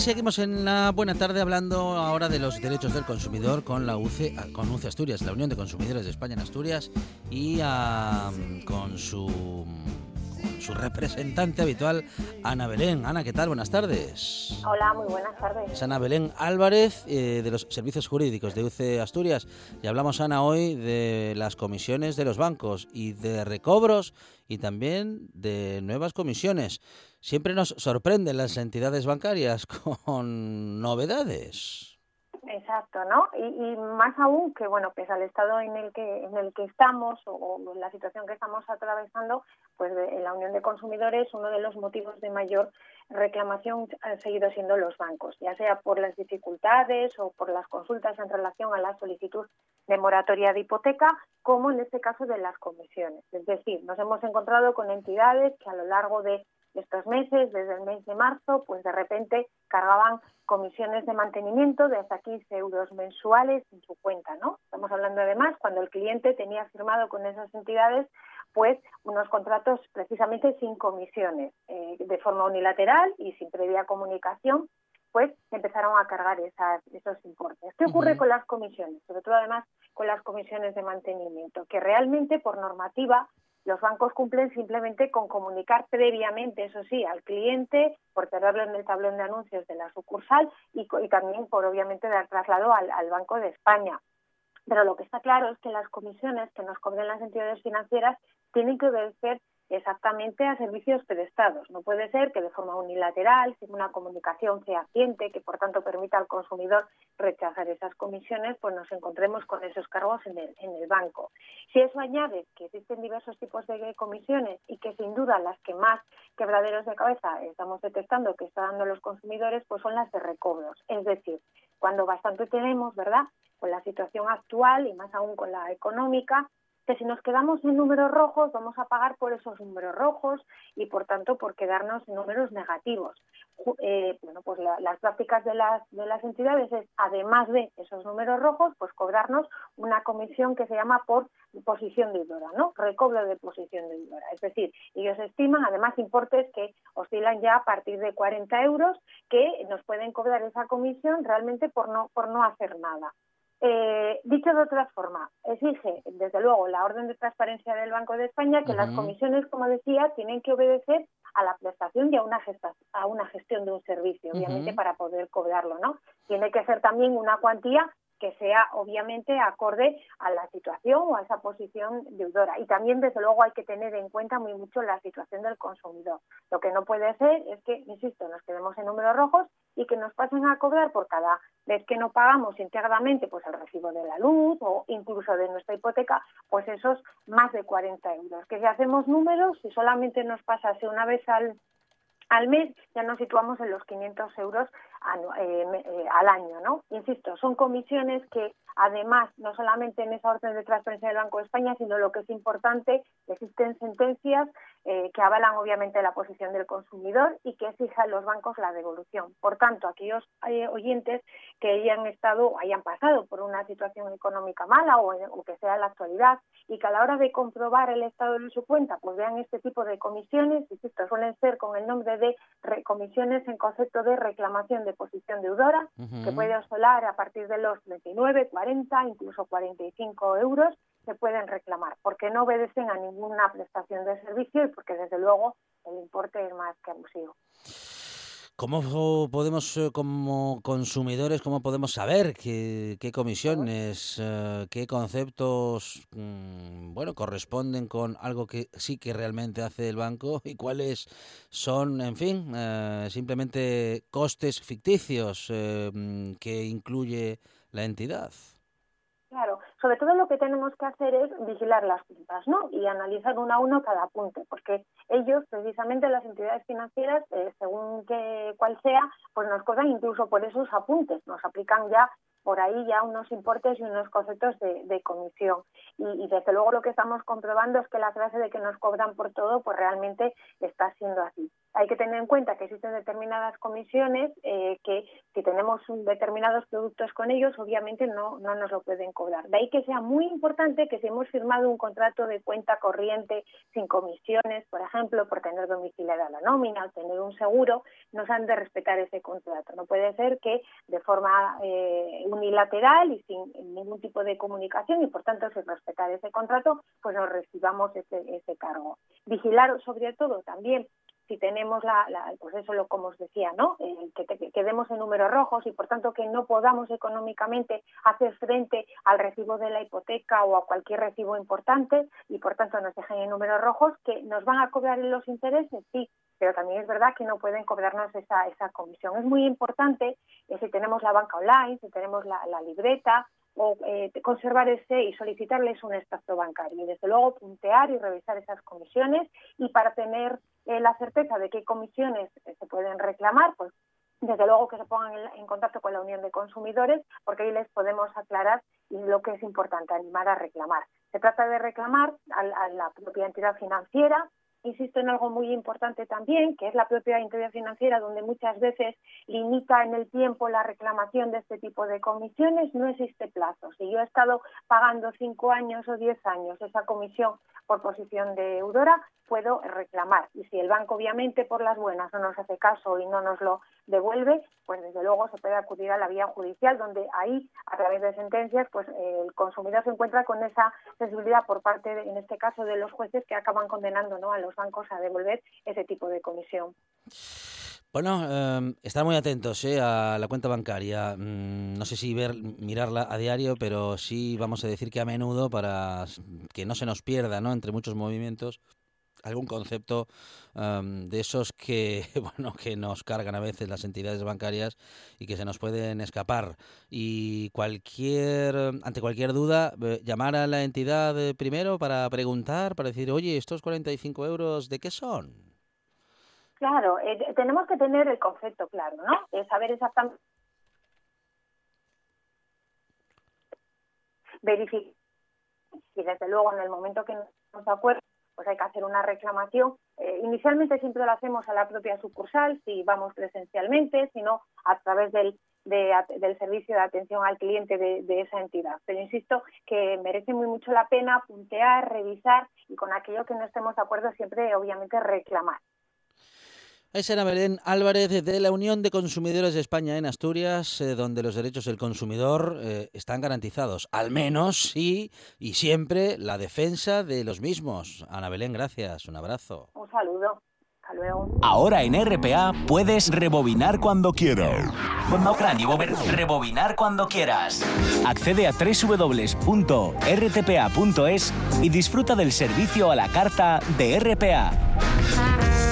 Seguimos en la buena tarde hablando ahora de los derechos del consumidor con la UCE, con UCE Asturias, la Unión de Consumidores de España en Asturias, y con, su, su representante habitual, Ana Belén. Ana, ¿qué tal? Buenas tardes. Hola, muy buenas tardes. Es Ana Belén Álvarez, eh, de los Servicios Jurídicos de UCE Asturias, y hablamos, Ana, hoy de las comisiones de los bancos y de recobros y también de nuevas comisiones. Siempre nos sorprenden las entidades bancarias con novedades. Exacto, ¿no? Y, más aún que, bueno, pues al estado en el que en el que estamos o, la situación que estamos atravesando, pues en la Unión de Consumidores uno de los motivos de mayor reclamación han seguido siendo los bancos, ya sea por las dificultades o por las consultas en relación a la solicitud de moratoria de hipoteca, como en este caso de las comisiones. Es decir, nos hemos encontrado con entidades que a lo largo de estos meses, desde el mes de marzo, pues de repente cargaban comisiones de mantenimiento de hasta 15 euros mensuales en su cuenta, ¿no? Estamos hablando además cuando el cliente tenía firmado con esas entidades pues unos contratos precisamente sin comisiones, eh, de forma unilateral y sin previa comunicación, pues empezaron a cargar esas, esos importes. ¿Qué ocurre con las comisiones? Sobre todo además con las comisiones de mantenimiento, que realmente por normativa los bancos cumplen simplemente con comunicar previamente, eso sí, al cliente, por tenerlo en el tablón de anuncios de la sucursal y, también por obviamente dar traslado al, al Banco de España. Pero lo que está claro es que las comisiones que nos cobren las entidades financieras tienen que obedecer exactamente a servicios prestados. No puede ser que de forma unilateral, sin una comunicación fehaciente, que por tanto permita al consumidor rechazar esas comisiones, pues nos encontremos con esos cargos en el, en el banco. Si eso añade que existen diversos tipos de comisiones y que sin duda las que más quebraderos de cabeza estamos detectando que están dando los consumidores, pues son las de recobros. Es decir, cuando bastante tenemos, ¿verdad? Con la situación actual y más aún con la económica, que si nos quedamos en números rojos vamos a pagar por esos números rojos y por tanto por quedarnos en números negativos. Eh, bueno, pues las prácticas de las, de las entidades es, además de esos números rojos, pues cobrarnos una comisión que se llama por posición deudora, ¿no? Recobro de posición deudora. Es decir, ellos estiman además importes que oscilan ya a partir de 40 euros que nos pueden cobrar esa comisión realmente por no, por no hacer nada. Eh, dicho de otra forma, exige, desde luego, la orden de transparencia del Banco de España que las comisiones, como decía, tienen que obedecer a la prestación y a una, a una gestión de un servicio, obviamente, para poder cobrarlo, ¿no? Tiene que ser también una cuantía que sea obviamente acorde a la situación o a esa posición deudora. Y también, desde luego, hay que tener en cuenta muy mucho la situación del consumidor. Lo que no puede ser es que, insisto, nos quedemos en números rojos y que nos pasen a cobrar por cada vez que no pagamos íntegramente pues el recibo de la luz o incluso de nuestra hipoteca, pues esos más de 40 euros. Que si hacemos números, si solamente nos pasase una vez al al mes ya nos situamos en los 500 euros eh, eh, al año, ¿no? Insisto, son comisiones que además no solamente en esa orden de transferencia del Banco de España, sino lo que es importante, existen sentencias eh, que avalan obviamente la posición del consumidor y que exijan los bancos la devolución. Por tanto, aquellos oyentes que hayan estado o hayan pasado por una situación económica mala o, o, que sea la actualidad y que a la hora de comprobar el estado de su cuenta, pues vean este tipo de comisiones, insisto, suelen ser con el nombre de comisiones en concepto de reclamación de posición deudora, que puede oscilar a partir de los 29, 40, incluso 45 euros, se pueden reclamar, porque no obedecen a ninguna prestación de servicio y porque desde luego el importe es más que abusivo. ¿Cómo podemos, eh, como consumidores, cómo podemos saber qué, comisiones, eh, qué conceptos, mm, bueno, corresponden con algo que sí que realmente hace el banco y cuáles son, en fin, eh, simplemente costes ficticios mm, que incluye la entidad? Claro, sobre todo lo que tenemos que hacer es vigilar las cuentas, ¿no? Y analizar uno a uno cada punto, porque ellos, precisamente las entidades financieras, eh, según que cuál sea, pues nos cobran incluso por esos apuntes, nos aplican ya por ahí ya unos importes y unos conceptos de, comisión. Y, desde luego lo que estamos comprobando es que la frase de que nos cobran por todo, pues realmente está siendo así. Hay que tener en cuenta que existen determinadas comisiones eh, que si tenemos determinados productos con ellos, obviamente no, no nos lo pueden cobrar. Que sea muy importante que si hemos firmado un contrato de cuenta corriente sin comisiones, por ejemplo, por tener domiciliada la nómina o tener un seguro, nos han de respetar ese contrato. No puede ser que de forma eh, unilateral y sin ningún tipo de comunicación y por tanto sin respetar ese contrato, pues nos recibamos ese, ese cargo. Vigilar sobre todo también si tenemos la, pues eso lo como os decía, ¿no? que, quedemos en números rojos y por tanto que no podamos económicamente hacer frente al recibo de la hipoteca o a cualquier recibo importante y por tanto nos dejen en números rojos que nos van a cobrar los intereses, sí, pero también es verdad que no pueden cobrarnos esa, esa comisión. Es muy importante eh, si tenemos la banca online, si tenemos la, libreta, o eh, conservar ese y solicitarles un extracto bancario. Y desde luego puntear y revisar esas comisiones y para tener eh, la certeza de qué comisiones se pueden reclamar, pues desde luego que se pongan en, contacto con la Unión de Consumidores porque ahí les podemos aclarar lo que es importante, animar a reclamar. Se trata de reclamar a la propia entidad financiera insisto en algo muy importante también, que es la propia entidad financiera, donde muchas veces limita en el tiempo la reclamación de este tipo de comisiones, no existe plazo. Si yo he estado pagando cinco años o diez años esa comisión por posición de deudora, puedo reclamar. Y si el banco, obviamente, por las buenas no nos hace caso y no nos lo devuelve, pues desde luego se puede acudir a la vía judicial, donde ahí, a través de sentencias, pues el consumidor se encuentra con esa sensibilidad por parte, en este caso, de los jueces que acaban condenando ¿no? a los bancos a devolver ese tipo de comisión. Bueno, eh, estar muy atentos eh, a la cuenta bancaria. Mm, no sé si ver, mirarla a diario, pero sí vamos a decir que a menudo para que no se nos pierda, ¿no? Entre muchos movimientos, algún concepto de esos que bueno que nos cargan a veces las entidades bancarias y que se nos pueden escapar. Y cualquier ante cualquier duda eh, llamar a la entidad eh, primero para preguntar para decir oye estos 45 euros de qué son claro eh, tenemos que tener el concepto claro no saber exactamente verificar y desde luego en el momento que nos acuerdo pues hay que hacer una reclamación. Eh, inicialmente siempre lo hacemos a la propia sucursal, si vamos presencialmente, sino a través del, del servicio de atención al cliente de, de, esa entidad. Pero insisto que merece muy mucho la pena puntear, revisar y con aquello que no estemos de acuerdo siempre, obviamente, reclamar. Es Ana Belén Álvarez de la Unión de Consumidores de España en Asturias, eh, donde los derechos del consumidor eh, están garantizados, al menos sí y siempre la defensa de los mismos. Ana Belén, gracias, un abrazo. Un saludo. Hasta luego. Ahora en RPA puedes rebobinar cuando quieras. Rebobinar cuando quieras. Accede a www.rtpa.es y disfruta del servicio a la carta de RPA.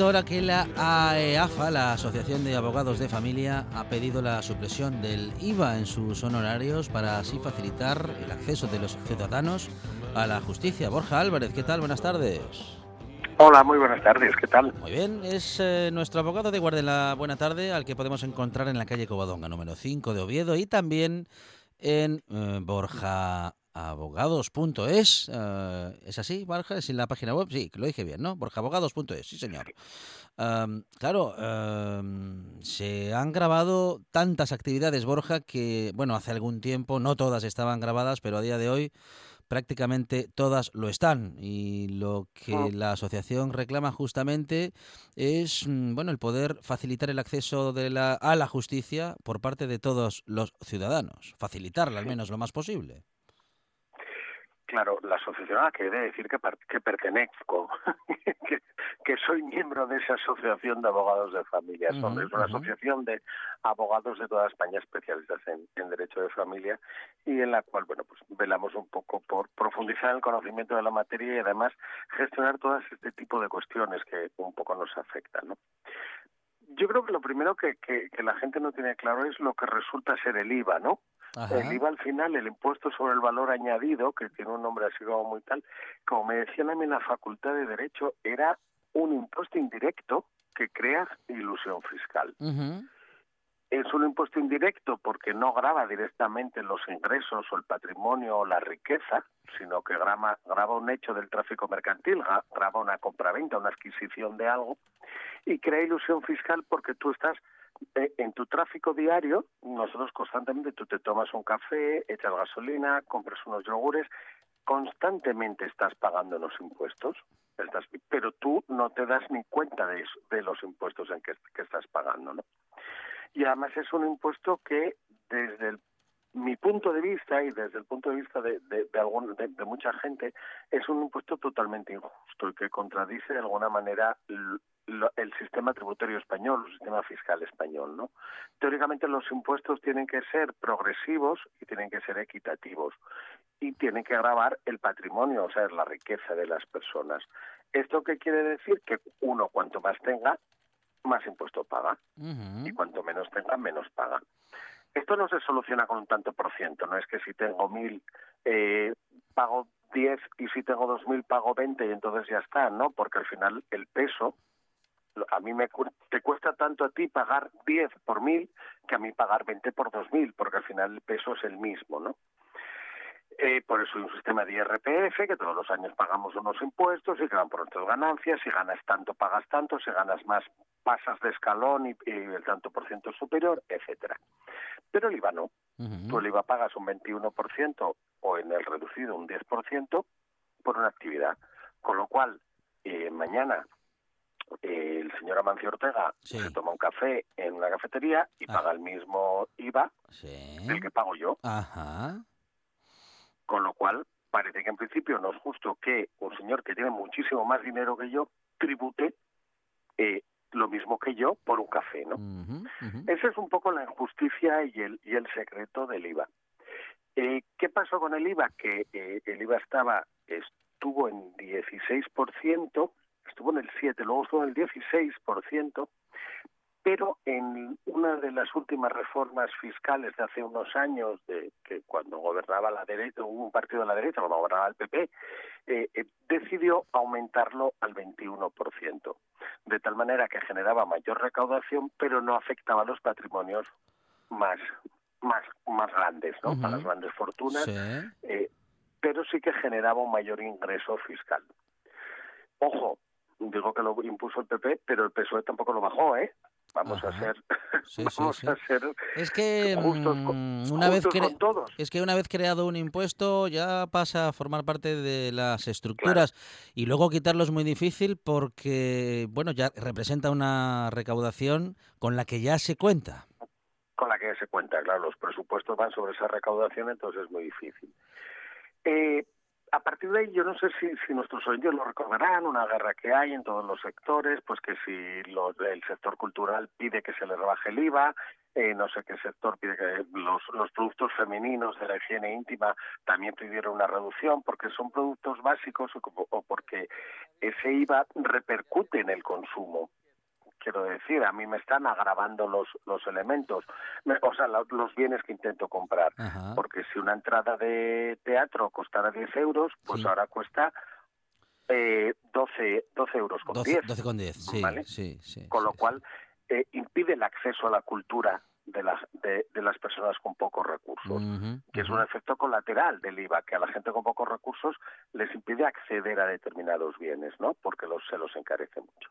Ahora que la AEAFA, la Asociación de Abogados de Familia, ha pedido la supresión del IVA en sus honorarios para así facilitar el acceso de los ciudadanos a la justicia. Borja Álvarez, ¿qué tal? Buenas tardes. Hola, muy buenas tardes, ¿qué tal? Muy bien, es eh, nuestro abogado de guardia la buena tarde al que podemos encontrar en la calle Covadonga, número 5 de Oviedo y también en eh, Borja abogados.es. Uh, ¿Es así, Borja? ¿Es en la página web? Sí, lo dije bien, ¿no? Borjaabogados.es, sí, señor. Um, claro, um, se han grabado tantas actividades, Borja, que, bueno, hace algún tiempo, no todas estaban grabadas, pero a día de hoy prácticamente todas lo están y lo que ah. la asociación reclama justamente es mm, bueno el poder facilitar el acceso de la, a la justicia por parte de todos los ciudadanos facilitarla al menos lo más posible Claro, la asociación a la que he de decir que, que pertenezco, que, soy miembro de esa asociación de abogados de familia. es una asociación de abogados de toda España especialistas en, derecho de familia y en la cual, bueno, pues velamos un poco por profundizar el conocimiento de la materia y además gestionar todas este tipo de cuestiones que un poco nos afectan, ¿no? Yo creo que lo primero que, que la gente no tiene claro es lo que resulta ser el IVA, ¿no? El IVA al final, el impuesto sobre el valor añadido, que tiene un nombre así como muy tal, como me decían a mí en la Facultad de Derecho, era un impuesto indirecto que crea ilusión fiscal. Es un impuesto indirecto porque no graba directamente los ingresos o el patrimonio o la riqueza, sino que graba, graba un hecho del tráfico mercantil, graba una compraventa, una adquisición de algo, y crea ilusión fiscal porque tú estás en tu tráfico diario, nosotros constantemente, tú te tomas un café, echas gasolina, compras unos yogures, constantemente estás pagando los impuestos, estás, pero tú no te das ni cuenta de, eso, de los impuestos en que, que estás pagando, ¿no? Y además es un impuesto que desde el mi punto de vista y desde el punto de vista de, de, de, de, mucha gente es un impuesto totalmente injusto y que contradice de alguna manera el, sistema tributario español, el sistema fiscal español, ¿no? Teóricamente los impuestos tienen que ser progresivos y tienen que ser equitativos y tienen que grabar el patrimonio, o sea, la riqueza de las personas. ¿Esto qué quiere decir? Que uno cuanto más tenga, más impuesto paga y cuanto menos tenga, menos paga. Esto no se soluciona con un tanto por ciento, no es que si tengo mil eh, pago diez y si tengo dos mil pago veinte y entonces ya está, ¿no? Porque al final el peso, a mí me te cuesta tanto a ti pagar diez por mil que a mí pagar veinte por dos mil, porque al final el peso es el mismo, ¿no? Eh, por eso hay un sistema de IRPF, que todos los años pagamos unos impuestos y que van por nuestras ganancias. Si ganas tanto, pagas tanto. Si ganas más, pasas de escalón y, el tanto por ciento superior, etcétera. Pero el IVA no. Tú el IVA pagas un 21% o en el reducido un 10% por una actividad. Con lo cual, eh, mañana el señor Amancio Ortega se toma un café en una cafetería y ah. paga el mismo IVA del que pago yo. Con lo cual, parece que en principio no es justo que un señor que tiene muchísimo más dinero que yo tribute eh, lo mismo que yo por un café, ¿no? Esa es un poco la injusticia y el, y el secreto del IVA. Eh, ¿Qué pasó con el IVA? Que eh, el IVA estaba estuvo en 16%, estuvo en el 7, luego estuvo en el 16%, pero en una de las últimas reformas fiscales de hace unos años, de que cuando gobernaba la derecha, un partido de la derecha, cuando gobernaba el PP, eh, eh, decidió aumentarlo al 21%, de tal manera que generaba mayor recaudación, pero no afectaba a los patrimonios más más más grandes, ¿no? Para las grandes fortunas, eh, pero sí que generaba un mayor ingreso fiscal. Ojo, digo que lo impuso el PP, pero el PSOE tampoco lo bajó, ¿eh? Vamos a ser vamos a ser es que mm, una vez es que una vez creado un impuesto ya pasa a formar parte de las estructuras. Y luego quitarlo es muy difícil porque bueno ya representa una recaudación con la que ya se cuenta. Con la que ya se cuenta claro. Los presupuestos van sobre esa recaudación entonces es muy difícil. Eh, a partir de ahí yo no sé si, nuestros oyentes lo recordarán, una guerra que hay en todos los sectores, pues que si el sector cultural pide que se le rebaje el IVA, eh, no sé qué sector pide que los, productos femeninos de la higiene íntima también pidieron una reducción porque son productos básicos o porque ese IVA repercute en el consumo quiero decir, a mí me están agravando los, los elementos, o sea, los, bienes que intento comprar. Porque si una entrada de teatro costara 10 euros, pues ahora cuesta eh, 12, 12 euros con 10. 12 con 10, sí, sí, Con lo cual eh, impide el acceso a la cultura de las, de, las personas con pocos recursos, que es un efecto colateral del IVA, que a la gente con pocos recursos les impide acceder a determinados bienes, ¿no? Porque los, se los encarece mucho.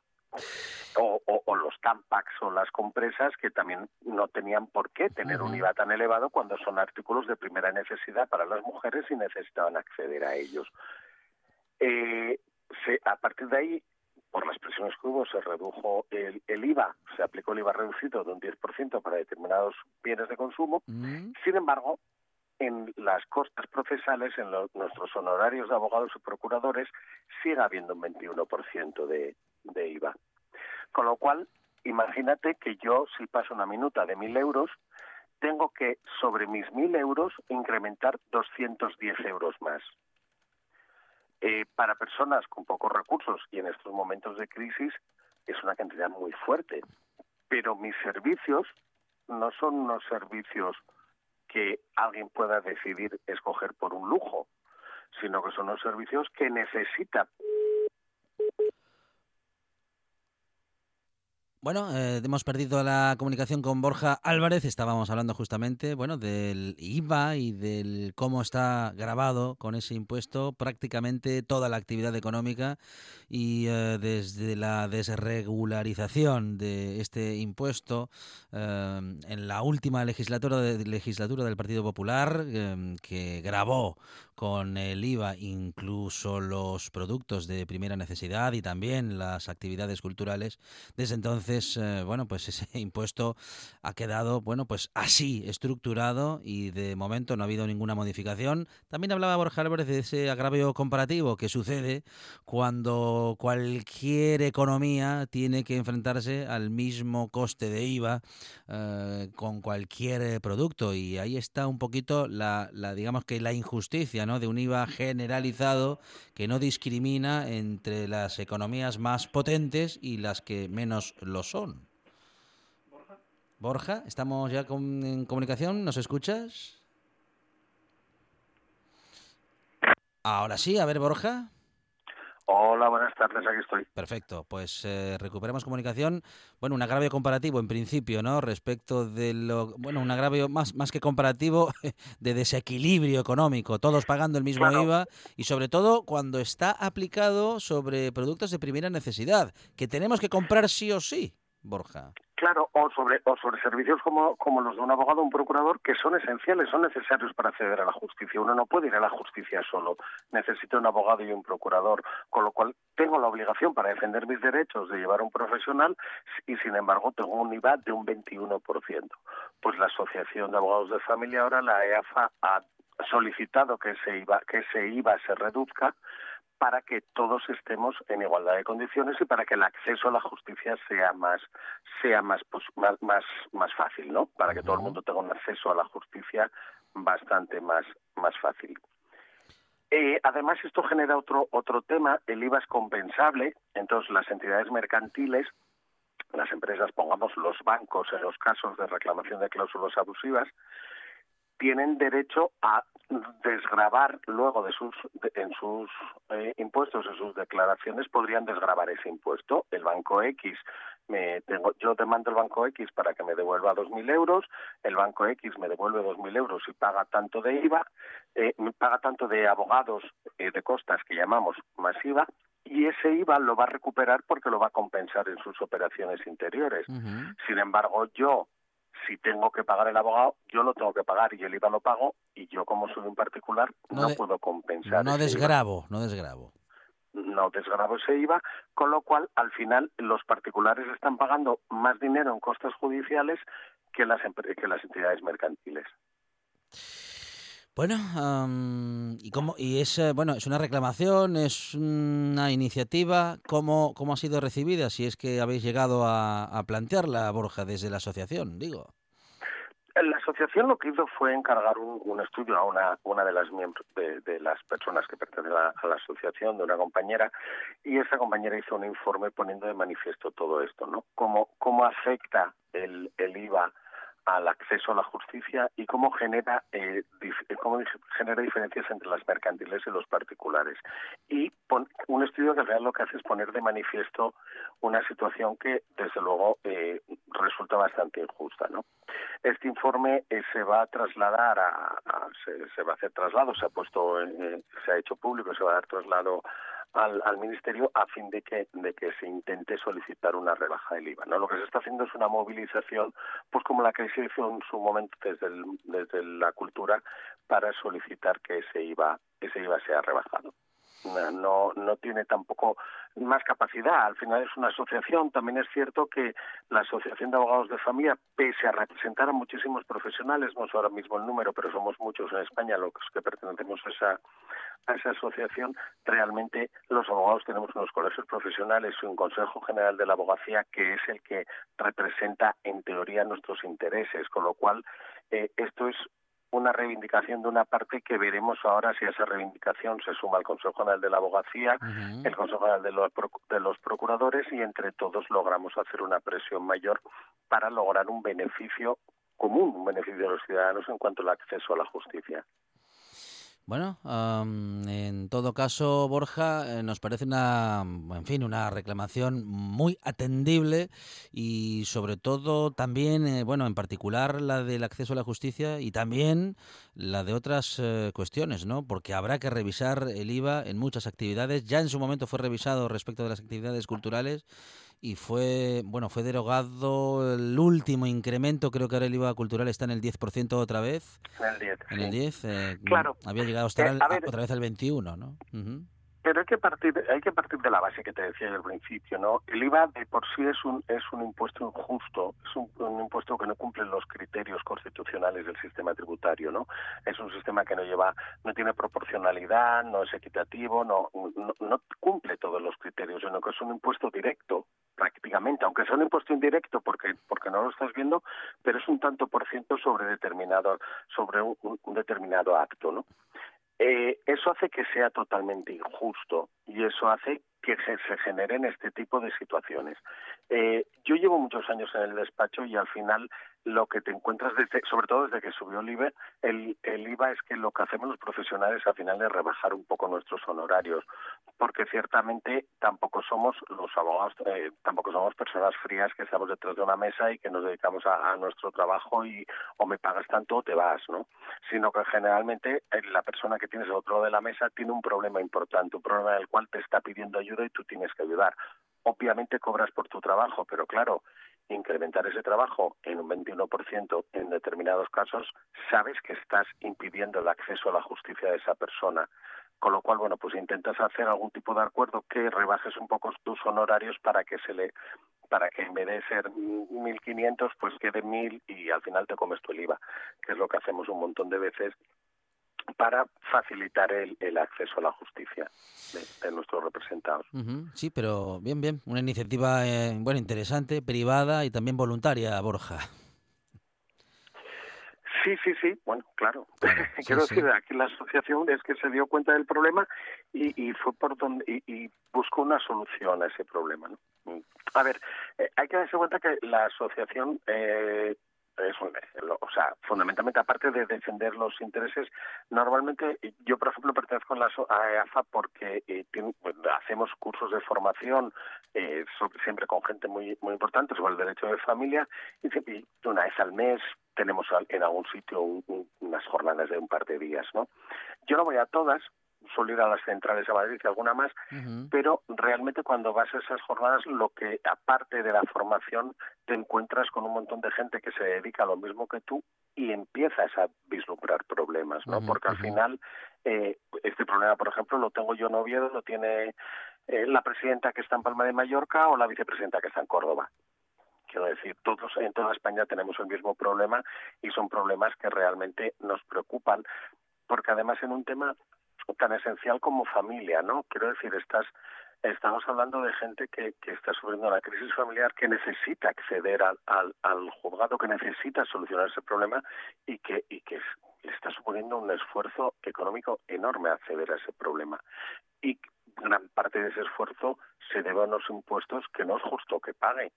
O, o, los tampax o las compresas que también no tenían por qué tener un IVA tan elevado cuando son artículos de primera necesidad para las mujeres y necesitaban acceder a ellos. Eh, a partir de ahí, por las presiones que hubo, se redujo el, el IVA, se aplicó el IVA reducido de un 10% para determinados bienes de consumo. Mm. Sin embargo, en las costas procesales, en nuestros honorarios de abogados y procuradores, sigue habiendo un 21% de, de IVA. Con lo cual, imagínate que yo, si paso una minuta de 1.000 euros, tengo que, sobre mis 1.000 euros, incrementar 210 euros más. Eh, para personas con pocos recursos y en estos momentos de crisis es una cantidad muy fuerte. Pero mis servicios no son unos servicios que alguien pueda decidir escoger por un lujo, sino que son unos servicios que necesita Bueno, eh, hemos perdido la comunicación con Borja Álvarez. Estábamos hablando justamente, bueno, del IVA y del cómo está grabado con ese impuesto prácticamente toda la actividad económica y eh, desde la desregularización de este impuesto eh, en la última legislatura, de, legislatura del Partido Popular que grabó con el IVA incluso los productos de primera necesidad y también las actividades culturales. Desde entonces, eh, bueno, pues ese impuesto ha quedado, bueno, pues así estructurado y de momento no ha habido ninguna modificación. También hablaba Borja Álvarez de ese agravio comparativo que sucede cuando cualquier economía tiene que enfrentarse al mismo coste de IVA eh, con cualquier producto y ahí está un poquito la, la digamos que la injusticia, ¿no? De un IVA generalizado que no discrimina entre las economías más potentes y las que menos lo son. Borja, ¿estamos ya en comunicación? ¿Nos escuchas? Ahora sí, a ver, Borja. Hola, buenas tardes, aquí estoy. Perfecto, pues eh, recuperamos comunicación. Bueno, un agravio comparativo en principio, ¿no? Respecto de lo. Bueno, un agravio más, más que comparativo de desequilibrio económico, todos pagando el mismo IVA y sobre todo cuando está aplicado sobre productos de primera necesidad, que tenemos que comprar sí o sí, Borja. Claro, o sobre, o sobre servicios como, como los de un abogado un procurador que son esenciales, son necesarios para acceder a la justicia. Uno no puede ir a la justicia solo, necesita un abogado y un procurador, con lo cual tengo la obligación para defender mis derechos de llevar un profesional y sin embargo tengo un IVA de un 21%. Pues la Asociación de Abogados de Familia ahora, la EAFA, ha solicitado que ese IVA, que ese IVA se reduzca para que todos estemos en igualdad de condiciones y para que el acceso a la justicia sea más sea más pues, más, más fácil, ¿no? Para que todo el mundo tenga un acceso a la justicia bastante más más fácil. Eh, además, esto genera otro otro tema. El IVA es compensable, entonces las entidades mercantiles, las empresas, pongamos los bancos en los casos de reclamación de cláusulas abusivas, tienen derecho a desgravar luego de sus en sus eh, impuestos en sus declaraciones podrían desgravar ese impuesto el banco X me tengo yo demando el banco X para que me devuelva 2.000 euros el banco X me devuelve 2.000 euros y paga tanto de IVA eh, paga tanto de abogados eh, de costas que llamamos masiva y ese IVA lo va a recuperar porque lo va a compensar en sus operaciones interiores. Sin embargo, yo si tengo que pagar el abogado, yo lo tengo que pagar y el IVA lo pago y yo como soy un particular no, puedo compensar. No desgravo, no desgravo. No desgravo ese IVA, con lo cual al final los particulares están pagando más dinero en costes judiciales que las, que las entidades mercantiles. Bueno, y cómo y es eh, bueno es una reclamación, es una iniciativa. ¿Cómo cómo ha sido recibida? Si es que habéis llegado a, plantearla, Borja, desde la asociación, digo. La asociación lo que hizo fue encargar un, estudio a una, una de las miembros de, las personas que pertenecen a, a, la asociación, de una compañera, y esa compañera hizo un informe poniendo de manifiesto todo esto, ¿no? Cómo, cómo afecta el, el IVA al acceso a la justicia y cómo genera eh, cómo genera diferencias entre las mercantiles y los particulares. Y un estudio que real lo que hace es poner de manifiesto una situación que desde luego eh, resulta bastante injusta no este informe eh, se va a trasladar a, se, va a hacer traslado se ha puesto se ha hecho público se va a dar traslado al, al, ministerio a fin de que de que se intente solicitar una rebaja del IVA. ¿no? Lo que se está haciendo es una movilización, pues como la que se hizo en su momento desde, desde la cultura, para solicitar que ese IVA ese IVA sea rebajado no, no tiene tampoco más capacidad. Al final es una asociación. También es cierto que la Asociación de Abogados de Familia, pese a representar a muchísimos profesionales, no sé ahora mismo el número, pero somos muchos en España los que pertenecemos a esa, a esa asociación, realmente los abogados tenemos unos colegios profesionales y un Consejo General de la Abogacía que es el que representa en teoría nuestros intereses, con lo cual eh, esto es una reivindicación de una parte que veremos ahora si a esa reivindicación se suma el Consejo General de la Abogacía, el Consejo General de los, de los Procuradores y entre todos logramos hacer una presión mayor para lograr un beneficio común, un beneficio de los ciudadanos en cuanto al acceso a la justicia. Bueno, en todo caso, Borja, eh, nos parece una, en fin, una reclamación muy atendible y sobre todo también, eh, bueno, en particular la del acceso a la justicia y también la de otras eh, cuestiones, ¿no? Porque habrá que revisar el IVA en muchas actividades. Ya en su momento fue revisado respecto de las actividades culturales y fue, bueno, fue derogado el último incremento, creo que ahora el IVA cultural está en el 10% otra vez. En el 10. En el 10, eh, claro. Había llegado a estar eh, otra vez al 21, ¿no? Pero hay que partir hay que partir de la base que te decía al principio, ¿no? El IVA de por sí es un es un impuesto injusto, es un, impuesto que no cumple los criterios constitucionales del sistema tributario, ¿no? Es un sistema que no lleva no tiene proporcionalidad, no es equitativo, no no, cumple todos los criterios, sino que es un impuesto directo prácticamente, aunque sea un impuesto indirecto porque porque no lo estás viendo, pero es un tanto por ciento sobre determinado sobre un determinado acto, ¿no? Eh, eso hace que sea totalmente injusto y eso hace que se, generen este tipo de situaciones. Eh, yo llevo muchos años en el despacho y al final lo que te encuentras, desde, sobre todo desde que subió el IVA, el, el IVA es que lo que hacemos los profesionales al final es rebajar un poco nuestros honorarios, porque ciertamente tampoco somos los abogados, eh, tampoco somos personas frías que estamos detrás de una mesa y que nos dedicamos a, nuestro trabajo y o me pagas tanto o te vas, ¿no? Sino que generalmente eh, la persona que tienes al otro lado de la mesa tiene un problema importante, un problema en el cual te está pidiendo ayuda y tú tienes que ayudar obviamente cobras por tu trabajo, pero claro, incrementar ese trabajo en un 21% en determinados casos, sabes que estás impidiendo el acceso a la justicia de esa persona. Con lo cual, bueno, pues intentas hacer algún tipo de acuerdo que rebajes un poco tus honorarios para que se le para que en vez de ser 1.500, pues quede 1.000 y al final te comes tu el IVA, que es lo que hacemos un montón de veces para facilitar el, el, acceso a la justicia de, nuestros representados. Sí, pero bien, bien, una iniciativa eh, bueno interesante, privada y también voluntaria, Borja. Sí, sí, sí, bueno, claro. Quiero decir, aquí la asociación es que se dio cuenta del problema y, y fue por donde y, buscó una solución a ese problema. ¿no? A ver, eh, hay que darse cuenta que la asociación eh, es o sea, fundamentalmente aparte de defender los intereses, normalmente yo, por ejemplo, pertenezco a EAFA porque eh, hacemos cursos de formación eh, siempre con gente muy muy importante sobre el derecho de familia y, una vez al mes tenemos en algún sitio unas jornadas de un par de días, ¿no? Yo no voy a todas, suelo ir a las centrales a Madrid y alguna más, pero realmente cuando vas a esas jornadas, lo que aparte de la formación, te encuentras con un montón de gente que se dedica a lo mismo que tú y empiezas a vislumbrar problemas, ¿no? Porque al final, eh, este problema, por ejemplo, lo tengo yo en Oviedo, lo tiene eh, la presidenta que está en Palma de Mallorca o la vicepresidenta que está en Córdoba. Quiero decir, todos en toda España tenemos el mismo problema y son problemas que realmente nos preocupan, porque además en un tema tan esencial como familia, ¿no? Quiero decir, estás estamos hablando de gente que, está sufriendo una crisis familiar, que necesita acceder al, al, al, juzgado, que necesita solucionar ese problema y que, y que le está suponiendo un esfuerzo económico enorme acceder a ese problema. Y gran parte de ese esfuerzo se debe a unos impuestos que no es justo que pague.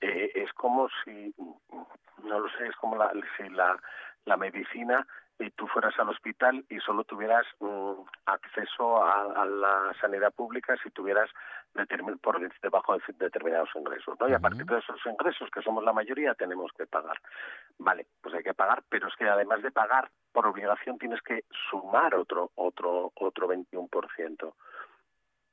Eh, es como si, no lo sé, es como la, si la medicina y tú fueras al hospital y solo tuvieras mm, acceso a, la sanidad pública si tuvieras por debajo de determinados ingresos, ¿no? Y a partir de esos ingresos, que somos la mayoría, tenemos que pagar. Vale, pues hay que pagar, pero es que además de pagar por obligación tienes que sumar otro otro otro 21%.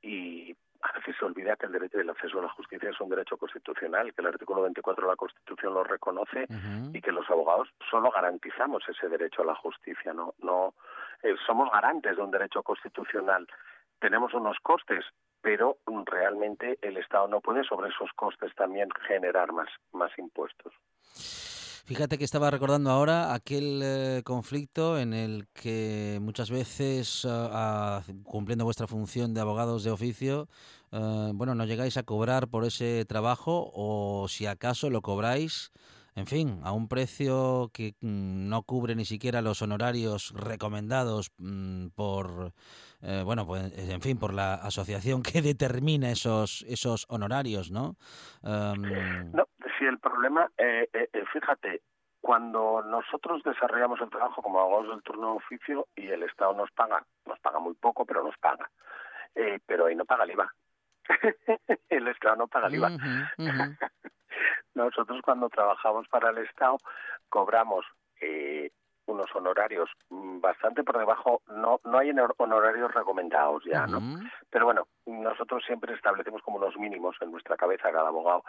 Y a veces se olvida que el derecho del acceso a la justicia es un derecho constitucional, que el artículo 24 de la Constitución lo reconoce y que los abogados solo garantizamos ese derecho a la justicia, no, no eh, somos garantes de un derecho constitucional. Tenemos unos costes, pero realmente el Estado no puede sobre esos costes también generar más, más impuestos. Fíjate que estaba recordando ahora aquel eh, conflicto en el que muchas veces, ah, cumpliendo vuestra función de abogados de oficio, eh, bueno, no llegáis a cobrar por ese trabajo o si acaso lo cobráis, en fin, a un precio que mm, no cubre ni siquiera los honorarios recomendados mm, por, eh, bueno, pues en fin, por la asociación que determina esos esos honorarios, ¿no? Em, no si el problema, eh, eh, eh, fíjate, cuando nosotros desarrollamos el trabajo como abogados del turno de oficio y el Estado nos paga, nos paga muy poco, pero nos paga, eh, pero ahí no paga el IVA. el Estado no paga el IVA. nosotros cuando trabajamos para el Estado cobramos eh, unos honorarios mm, bastante por debajo, no no hay honorarios recomendados ya, ¿no? Pero bueno, nosotros siempre establecemos como unos mínimos en nuestra cabeza cada abogado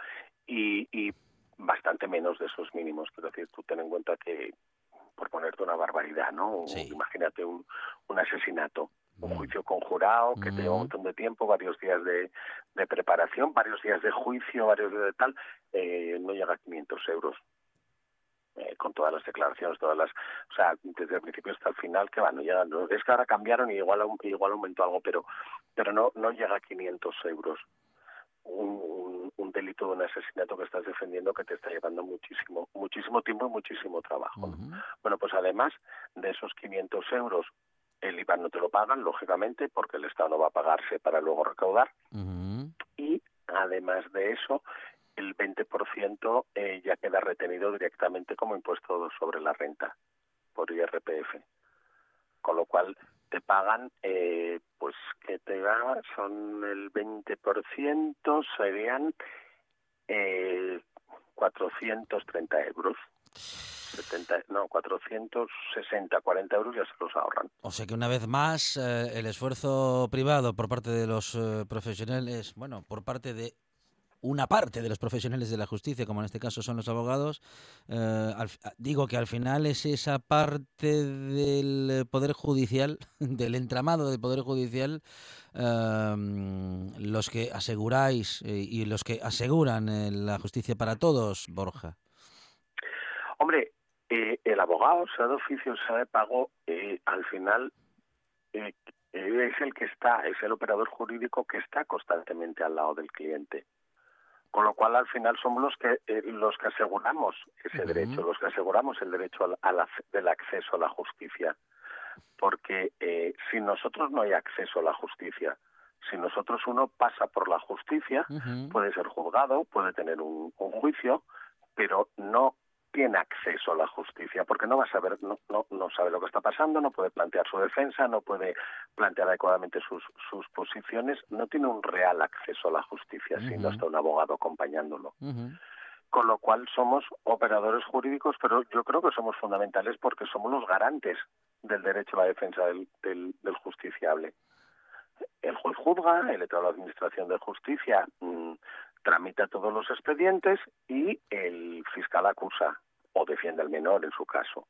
y, y bastante menos de esos mínimos. Quiero decir, tú ten en cuenta que, por ponerte una barbaridad, ¿no? Imagínate un, un asesinato, un juicio conjurado que te lleva un montón de tiempo, varios días de, de preparación, varios días de juicio, varios días de tal, eh, no llega a 500 euros. Eh, con todas las declaraciones, todas las, o sea, desde el principio hasta el final, que van, ya, es que ahora cambiaron y igual, igual aumentó algo, pero, pero no, no llega a 500 euros. Un, un, delito de un asesinato que estás defendiendo que te está llevando muchísimo, muchísimo tiempo y muchísimo trabajo. Bueno, pues además de esos 500 euros, el IVA no te lo pagan, lógicamente, porque el Estado no va a pagarse para luego recaudar. Y además de eso, el 20% eh, ya queda retenido directamente como impuesto sobre la renta por IRPF. Con lo cual te pagan, eh, pues que te da, son el 20%, serían eh, 430 euros. 70, no, 460, 40 euros ya se los ahorran. O sea que una vez más eh, el esfuerzo privado por parte de los eh, profesionales, bueno, por parte de una parte de los profesionales de la justicia, como en este caso son los abogados, eh, digo que al final es esa parte del Poder Judicial, del entramado del Poder Judicial, em, los que aseguráis eh, y los que aseguran eh, la justicia para todos, Borja. Hombre, el abogado, sea de oficio, sea de pago, al final es el que está, es el operador jurídico que está constantemente al lado del cliente con lo cual al final somos los que eh, los que aseguramos ese derecho, los que aseguramos el derecho al, del acceso a la justicia, porque eh, si nosotros no hay acceso a la justicia, si nosotros uno pasa por la justicia, puede ser juzgado, puede tener un juicio, pero no tiene acceso a la justicia, porque no va a saber, no, no, no sabe lo que está pasando, no puede plantear su defensa, no puede plantear adecuadamente sus, sus posiciones, no tiene un real acceso a la justicia si no está un abogado acompañándolo. Con lo cual somos operadores jurídicos, pero yo creo que somos fundamentales porque somos los garantes del derecho a la defensa del, del, justiciable. El juez juzga, el letrado de la Administración de Justicia mm, tramita todos los expedientes y el fiscal acusa o defiende al menor en su caso.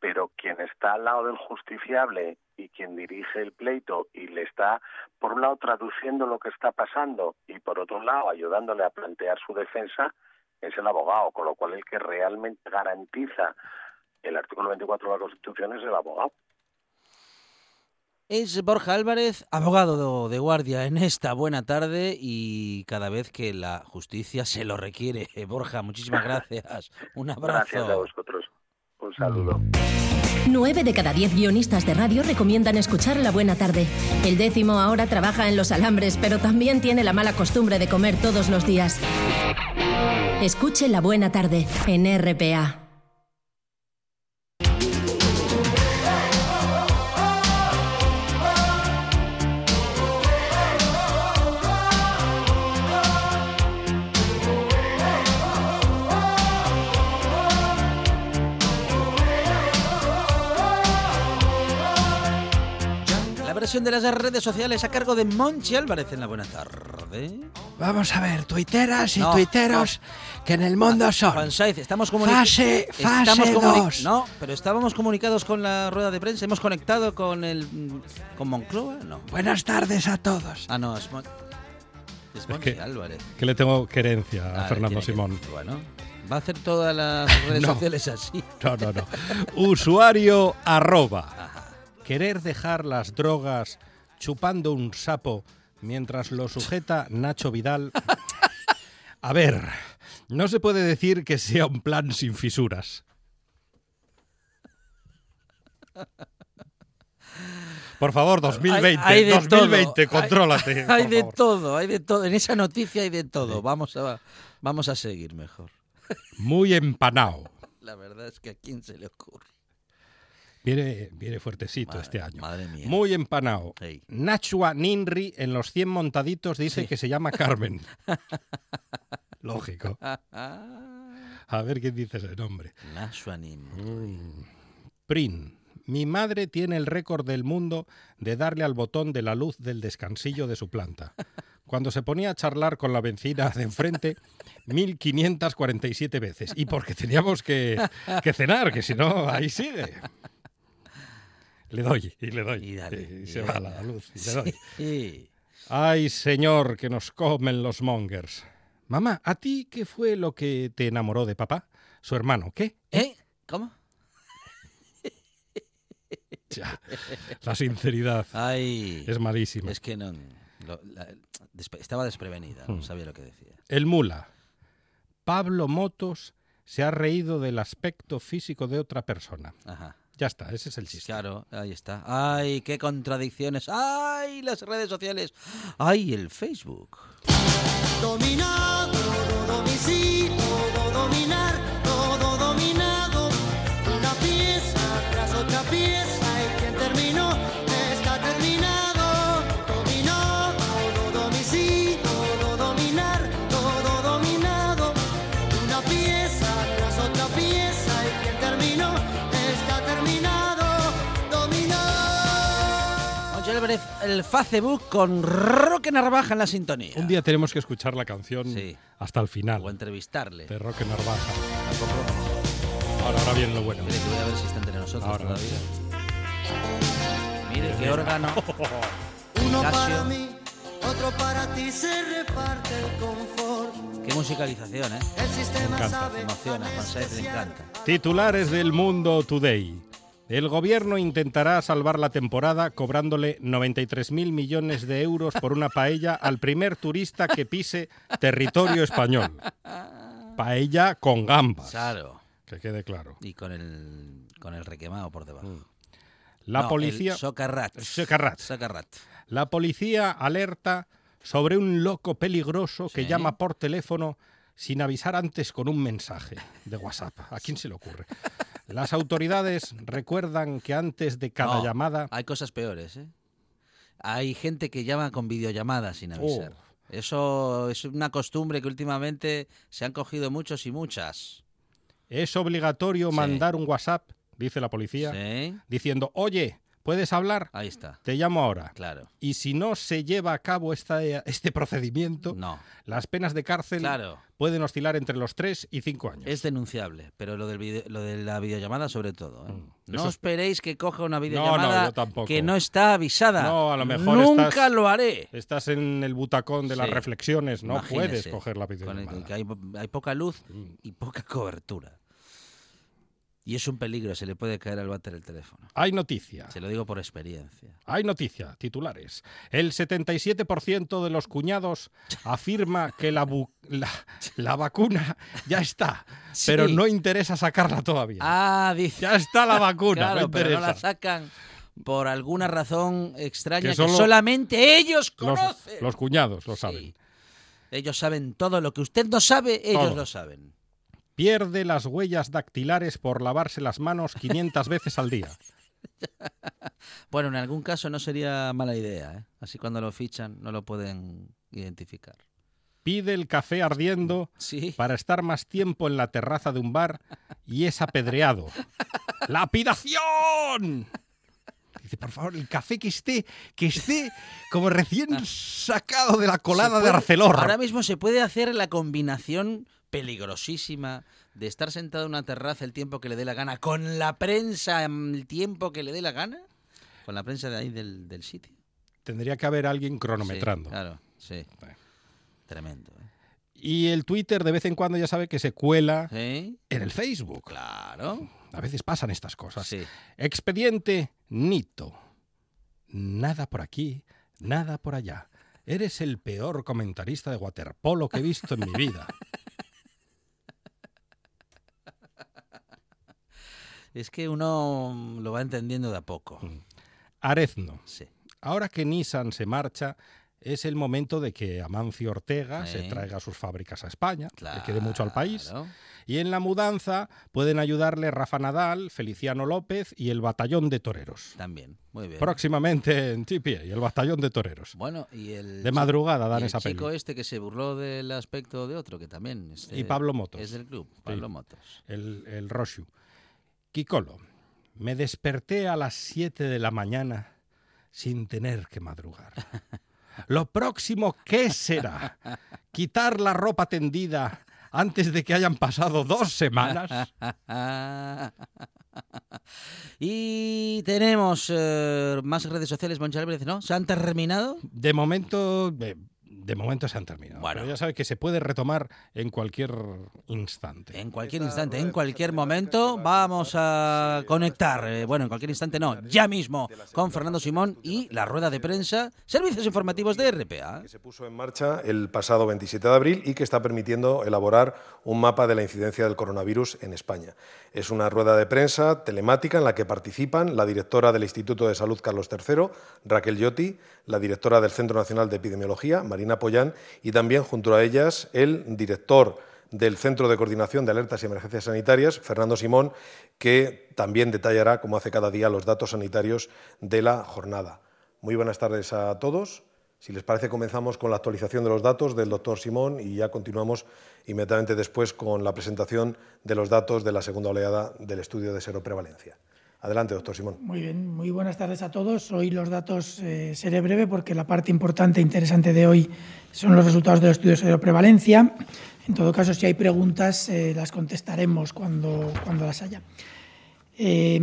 Pero quien está al lado del justiciable y quien dirige el pleito y le está, por un lado, traduciendo lo que está pasando y por otro lado, ayudándole a plantear su defensa, es el abogado, con lo cual el que realmente garantiza el artículo 24 de la Constitución es el abogado. Es Borja Álvarez, abogado de guardia en esta buena tarde y cada vez que la justicia se lo requiere. Borja, muchísimas gracias. Un abrazo. Gracias a vosotros. Un saludo. Nueve de cada diez guionistas de radio recomiendan escuchar La Buena Tarde. El décimo ahora trabaja en los alambres, pero también tiene la mala costumbre de comer todos los días. Escuche La Buena Tarde en RPA. De las redes sociales a cargo de Monchi Álvarez en la buena tarde. Vamos a ver, tuiteras y tuiteros que en el mundo son. estamos comunicados. Fase, fase No, pero estábamos comunicados con la rueda de prensa, hemos conectado con el con Moncloa, no. Buenas tardes a todos. Ah, no, es, Monchi Álvarez. Que le tengo querencia a, Fernando Simón. bueno, va a hacer todas las redes sociales así. No, no, no. Usuario arroba querer dejar las drogas chupando un sapo mientras lo sujeta Nacho Vidal. A ver, no se puede decir que sea un plan sin fisuras. Por favor, 2020, hay, 2020, contrólate. Hay, de todo, hay de todo. En esa noticia hay de todo. Vamos a, vamos a seguir mejor. Muy empanado. La verdad es que a quién se le ocurre. Viene, viene fuertecito este año. Madre mía. Muy empanado. Nachua Ninri en los 100 montaditos dice que se llama Carmen. Lógico. A ver quién dice ese nombre. Nachua Ninri. Mm. Prin. Mi madre tiene el récord del mundo de darle al botón de la luz del descansillo de su planta. Cuando se ponía a charlar con la vecina de enfrente, 1547 veces. Y porque teníamos que, que cenar, que si no, ahí sigue. Le doy y le doy. Y, se va la luz y le doy. Ay, señor, que nos comen los mongers. Mamá, ¿a ti qué fue lo que te enamoró de papá? Su hermano, ¿qué? ¿Eh? ¿Cómo? la sinceridad Ay, es malísima. Es que no. estaba desprevenida, no hmm. sabía lo que decía. El mula. Pablo Motos se ha reído del aspecto físico de otra persona. Ajá. Ya está, ese es el chiste. Claro, ahí está. ¡Ay, qué contradicciones! ¡Ay, las redes sociales! ¡Ay, el Facebook! Dominado, el Facebook con Roque Narvaja en la sintonía. Un día tenemos que escuchar la canción Sí. hasta el final O entrevistarle. de Roque Narvaja. Ahora, ahora viene lo bueno. Mire que voy a ver si está entre nosotros Ahora. todavía. Mire qué órgano. Uno para mí, otro para ti, se reparte el confort. Qué musicalización, ¿eh? El sistema encanta. sabe Me emociona, Juan Saez le encanta. Titulares del Mundo Today. El gobierno intentará salvar la temporada cobrándole 93.000 millones de euros por una paella al primer turista que pise territorio español. Paella con gambas. Claro. Que quede claro. Y con el, con el requemado por debajo. Mm. La No, policía. El socarrat. Socarrat. Socarrat. La policía alerta sobre un loco peligroso que Sí. llama por teléfono sin avisar antes con un mensaje de WhatsApp. ¿A quién se le ocurre? Las autoridades recuerdan que antes de cada No, llamada... Hay cosas peores, ¿eh? Hay gente que llama con videollamadas sin avisar. Oh. Eso es una costumbre que últimamente se han cogido muchos y muchas. Es obligatorio Sí. mandar un WhatsApp, dice la policía, ¿Sí? diciendo, oye, ¿puedes hablar? Ahí está. Te llamo ahora. Claro. Y si no se lleva a cabo esta- este procedimiento, No. las penas de cárcel Claro. Pueden oscilar entre los 3 y 5 años. Es denunciable, pero lo, del video- lo de la videollamada sobre todo. ¿eh? Mm. No esperéis que coja una videollamada que no está avisada. No, a lo mejor Nunca estás- lo haré. Estás en el butacón de las reflexiones, no Imagínese, puedes coger la el- videollamada. que hay, hay poca luz Mm. y poca cobertura. Y es un peligro, se le puede caer al váter el teléfono. Hay noticia. Se lo digo por experiencia. Hay noticia, titulares. El 77% de los cuñados afirma que la, la, la vacuna ya está, Sí. pero no interesa sacarla todavía. Ah, dice. Ya está la vacuna, Claro, no pero no la sacan por alguna razón extraña Que solamente ellos los, conocen. los cuñados lo Sí. saben. Ellos saben todo lo que usted no sabe, ellos Todo. lo saben. Pierde las huellas dactilares por lavarse las manos 500 veces al día. Bueno, en algún caso no sería mala idea, ¿eh? Así cuando lo fichan no lo pueden identificar. Pide el café ardiendo Sí. para estar más tiempo en la terraza de un bar y es apedreado. ¡Lapidación! Dice, por favor, el café que esté, que esté como recién sacado de la colada de Arcelor. Ahora mismo se puede hacer la combinación peligrosísima de estar sentado en una terraza el tiempo que le dé la gana con la prensa el tiempo que le dé la gana. Con la prensa de ahí del, del sitio. Tendría que haber alguien Sí, cronometrando. claro, sí. Bueno. Tremendo. ¿eh? Y el Twitter de vez en cuando ya sabe que se cuela ¿Sí? en el Facebook. Claro. A veces pasan estas cosas. Sí. Expediente Nito. Nada por aquí, nada por allá. Eres el peor comentarista de waterpolo que he visto en mi vida. Es que uno lo va entendiendo de a poco. Arezno. Sí. Ahora que Nissan se marcha, es el momento de que Amancio Ortega se traiga sus fábricas a España, le quede mucho al país. Claro. Y en la mudanza pueden ayudarle Rafa Nadal, Feliciano López y el Batallón de Toreros. También. Muy bien. Próximamente en TPA, y el Batallón de Toreros. Bueno, y el De madrugada dan y el esa chico peli. este que se burló del aspecto de otro, que también Y Pablo Motos. Es del club, Pablo Motos. el, el Roshu. Kikolo, me desperté a las 7 de la mañana sin tener que madrugar. Lo próximo, ¿qué será? ¿Quitar la ropa tendida antes de que hayan pasado dos semanas? y tenemos eh, más redes sociales, Álvarez, ¿no? ¿Se han terminado? De momento, de, de momento se han terminado. Bueno. Pero ya sabes que se puede retomar en cualquier instante. En cualquier instante, en cualquier momento vamos a conectar, eh, bueno, en cualquier instante no, ya mismo, con Fernando Simón y la rueda de prensa, servicios informativos de RPA. que se puso en marcha el pasado 27 de abril y que está permitiendo elaborar un mapa de la incidencia del coronavirus en España. Es una rueda de prensa telemática en la que participan la directora del Instituto de Salud Carlos III, Raquel Lloti, la directora del Centro Nacional de Epidemiología, Marina Pollán, y también junto a ellas el director del Centro de Coordinación de Alertas y Emergencias Sanitarias, Fernando Simón, que también detallará, como hace cada día, los datos sanitarios de la jornada. Muy buenas tardes a todos. Si les parece, comenzamos con la actualización de los datos del doctor Simón y ya continuamos inmediatamente después con la presentación de los datos de la segunda oleada del estudio de seroprevalencia. Adelante, doctor Simón. Muy bien, muy buenas tardes a todos. Hoy los datos eh, seré breve porque la parte importante e interesante de hoy son los resultados del estudio de prevalencia. En todo caso, si hay preguntas, eh, las contestaremos cuando, cuando las haya. Eh,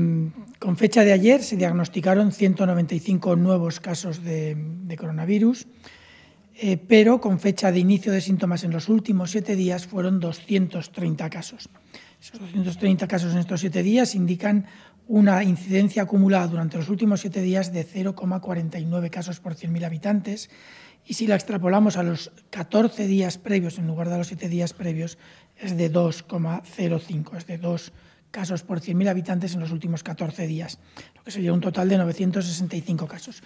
con fecha de ayer se diagnosticaron 195 nuevos casos de, coronavirus, eh, pero con fecha de inicio de síntomas en los últimos siete días fueron 230 casos. Esos 230 casos en estos siete días indican una incidencia acumulada durante los últimos siete días de 0,49 casos por 100.000 habitantes y si la extrapolamos a los 14 días previos en lugar de los 7 días previos es de 2,05, es de 2 casos por 100.000 habitantes en los últimos 14 días, lo que sería un total de 965 casos.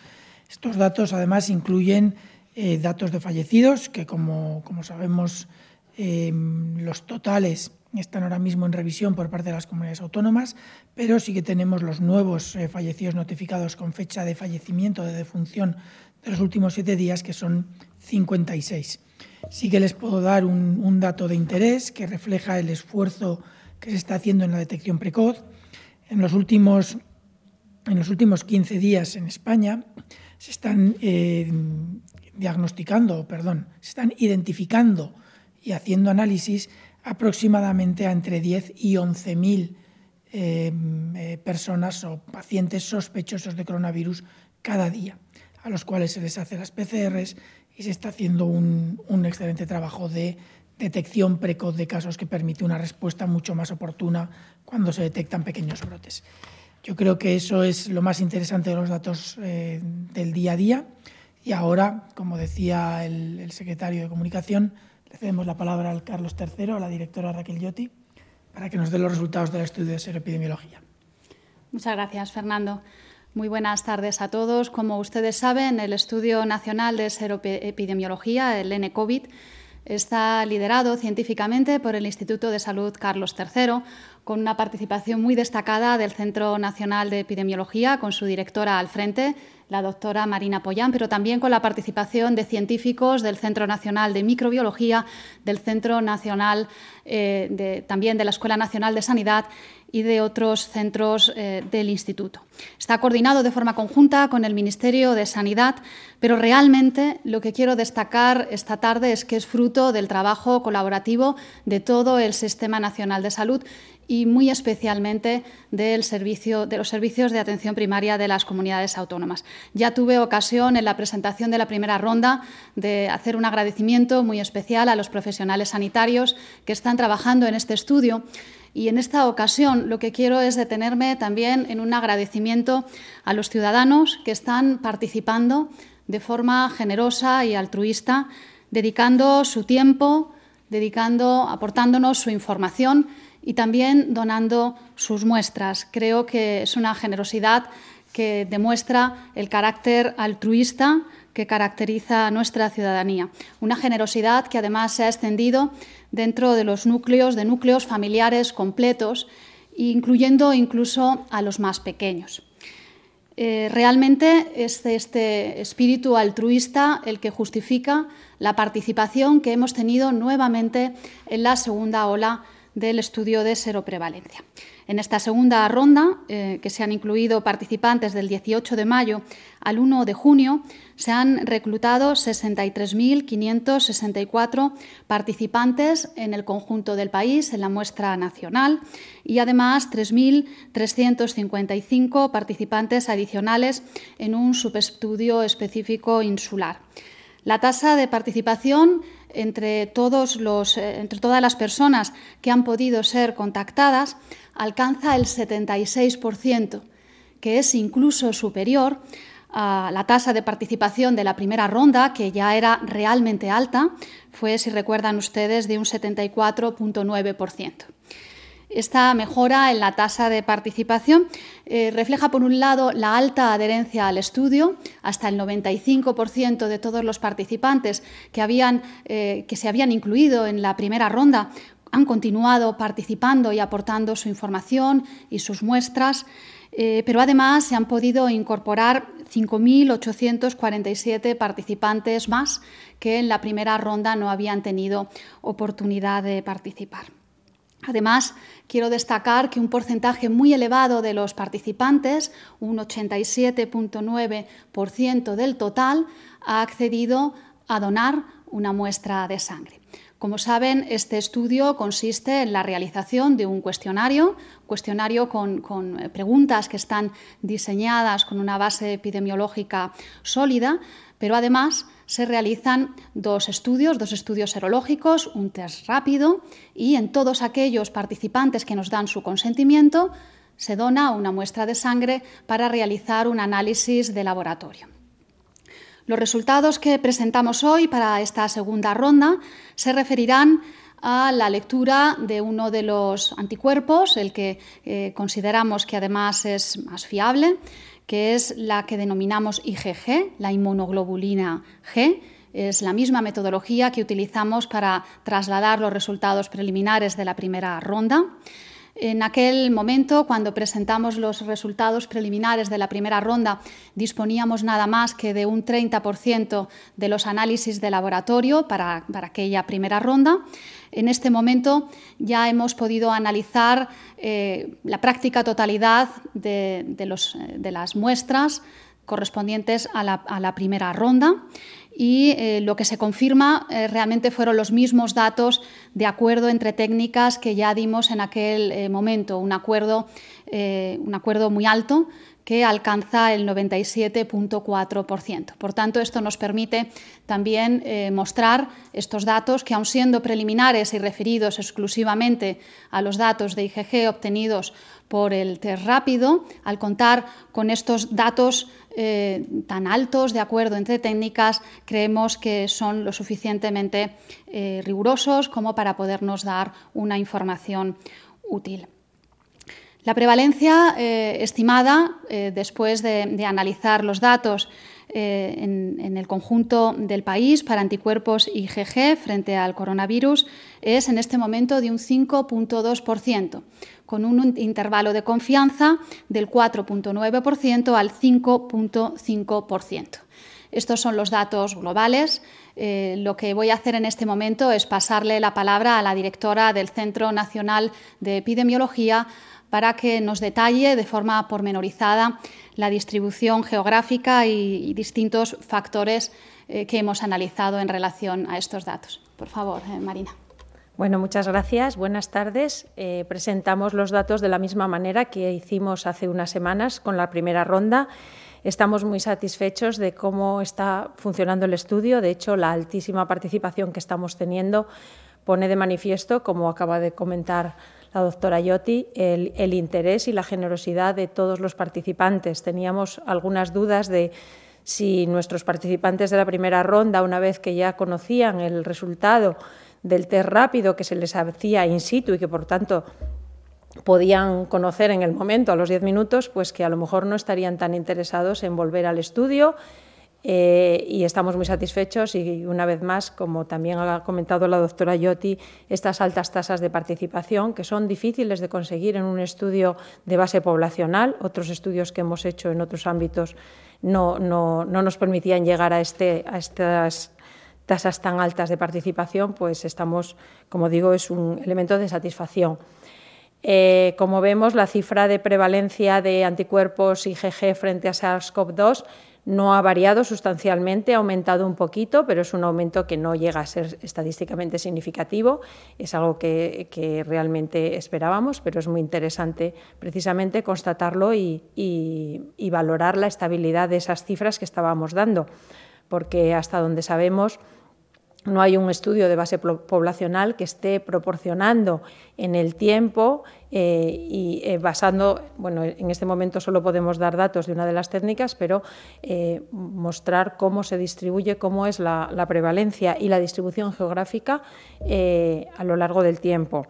Estos datos además incluyen eh, datos de fallecidos, que como, como sabemos em, los totales están ahora mismo en revisión por parte de las comunidades autónomas, pero sí que tenemos los nuevos eh, fallecidos notificados con fecha de fallecimiento, de defunción de los últimos siete días, que son 56. Sí que les puedo dar un, dato de interés que refleja el esfuerzo que se está haciendo en la detección precoz. En los últimos, en los últimos 15 días en España se están eh, diagnosticando, perdón, se están identificando y haciendo análisis aproximadamente a entre 10 y 11.000 eh, eh, personas o pacientes sospechosos de coronavirus cada día, a los cuales se les hace las PCRs y se está haciendo un, un excelente trabajo de detección precoz de casos que permite una respuesta mucho más oportuna cuando se detectan pequeños brotes. Yo creo que eso es lo más interesante de los datos eh, del día a día. Y ahora, como decía el, secretario de Comunicación, le cedemos la palabra al Carlos III, a la directora Raquel Lloti, para que nos dé los resultados del estudio de seroepidemiología. Muchas gracias, Fernando. Muy buenas tardes a todos. Como ustedes saben, el Estudio Nacional de Seroepidemiología, el NCOVID, Está liderado científicamente por el Instituto de Salud Carlos III, con una participación muy destacada del Centro Nacional de Epidemiología, con su directora al frente, la doctora Marina Pollán, pero también con la participación de científicos del Centro Nacional de Microbiología, del Centro Nacional, eh, también de la Escuela Nacional de Sanidad y de otros centros eh, del Instituto. Está coordinado de forma conjunta con el Ministerio de Sanidad, pero realmente lo que quiero destacar esta tarde es que es fruto del trabajo colaborativo de todo el Sistema Nacional de Salud y muy especialmente del servicio, de los servicios de atención primaria de las comunidades autónomas. Ya tuve ocasión en la presentación de la primera ronda de hacer un agradecimiento muy especial a los profesionales sanitarios que están trabajando en este estudio y en esta ocasión lo que quiero es detenerme también en un agradecimiento a los ciudadanos que están participando de forma generosa y altruista, dedicando su tiempo, dedicando, aportándonos su información y también donando sus muestras. Creo que es una generosidad que demuestra el carácter altruista que caracteriza a nuestra ciudadanía. Una generosidad que además se ha extendido dentro de los núcleos, de núcleos familiares completos, incluyendo incluso a los más pequeños. Eh, realmente es este espíritu altruista el que justifica la participación que hemos tenido nuevamente en la segunda ola del estudio de seroprevalencia. En esta segunda ronda, eh, que se han incluido participantes del 18 de mayo al 1 de junio, se han reclutado 63.564 participantes en el conjunto del país, en la muestra nacional, y además 3.355 participantes adicionales en un subestudio específico insular. La tasa de participación entre, todos los, eh, entre todas las personas que han podido ser contactadas alcanza el 76%, que es incluso superior a la tasa de participación de la primera ronda, que ya era realmente alta, fue, si recuerdan ustedes, de un 74.9%. Esta mejora en la tasa de participación eh, refleja, por un lado, la alta adherencia al estudio. Hasta el 95% de todos los participantes que, habían, eh, que se habían incluido en la primera ronda han continuado participando y aportando su información y sus muestras, eh, pero además se han podido incorporar 5.847 participantes más que en la primera ronda no habían tenido oportunidad de participar. Además, quiero destacar que un porcentaje muy elevado de los participantes, un 87.9% del total, ha accedido a donar una muestra de sangre. Como saben, este estudio consiste en la realización de un cuestionario, cuestionario con, con, preguntas que están diseñadas con una base epidemiológica sólida, pero además se realizan dos estudios, dos estudios serológicos, un test rápido y en todos aquellos participantes que nos dan su consentimiento se dona una muestra de sangre para realizar un análisis de laboratorio. Los resultados que presentamos hoy para esta segunda ronda se referirán a la lectura de uno de los anticuerpos, el que eh, consideramos que además es más fiable, que es la que denominamos IgG, la inmunoglobulina G. Es la misma metodología que utilizamos para trasladar los resultados preliminares de la primera ronda. En aquel momento, cuando presentamos los resultados preliminares de la primera ronda, disponíamos nada más que de un 30% de los análisis de laboratorio para, aquella primera ronda. En este momento ya hemos podido analizar eh, la práctica totalidad de, las muestras correspondientes a la primera ronda y eh, lo que se confirma eh, realmente fueron los mismos datos de acuerdo entre técnicas que ya dimos en aquel eh, momento, un acuerdo, un acuerdo muy alto que alcanza el 97.4%. Por tanto, esto nos permite también mostrar estos datos que, aun siendo preliminares y referidos exclusivamente a los datos de IgG obtenidos por el test rápido, al contar con estos datos eh, tan altos de acuerdo entre técnicas, creemos que son lo suficientemente eh, rigurosos como para podernos dar una información útil. La prevalencia eh, estimada, después de, analizar los datos en, en, el conjunto del país para anticuerpos IgG frente al coronavirus, es en este momento de un 5.2% con un intervalo de confianza del 4.9% al 5.5%. Estos son los datos globales. Eh, lo que voy a hacer en este momento es pasarle la palabra a la directora del Centro Nacional de Epidemiología para que nos detalle de forma pormenorizada la distribución geográfica y, distintos factores eh, que hemos analizado en relación a estos datos. Por favor, eh, Marina. Bueno, muchas gracias. Buenas tardes. Eh, presentamos los datos de la misma manera que hicimos hace unas semanas con la primera ronda. Estamos muy satisfechos de cómo está funcionando el estudio. De hecho, la altísima participación que estamos teniendo pone de manifiesto, como acaba de comentar la doctora Yotti, el, el interés y la generosidad de todos los participantes. Teníamos algunas dudas de si nuestros participantes de la primera ronda, una vez que ya conocían el resultado, del test rápido que se les hacía in situ y que por tanto podían conocer en el momento, a los 10 minutos, pues que a lo mejor no estarían tan interesados en volver al estudio. Eh, y estamos muy satisfechos y una vez más, como también ha comentado la doctora Yotti, estas altas tasas de participación que son difíciles de conseguir en un estudio de base poblacional. Otros estudios que hemos hecho en otros ámbitos no, no, no nos permitían llegar a, este, a estas tasas tan altas de participación, pues estamos, como digo, es un elemento de satisfacción. Eh, como vemos, la cifra de prevalencia de anticuerpos IgG frente a SARS-CoV-2 no ha variado sustancialmente, ha aumentado un poquito, pero es un aumento que no llega a ser estadísticamente significativo. Es algo que, realmente esperábamos, pero es muy interesante precisamente constatarlo y valorar la estabilidad de esas cifras que estábamos dando, porque hasta donde sabemos no hay un estudio de base poblacional que esté proporcionando en el tiempo eh, y eh, basando, bueno, en este momento solo podemos dar datos de una de las técnicas, pero eh, mostrar cómo se distribuye, cómo es la prevalencia y la distribución geográfica a lo largo del tiempo.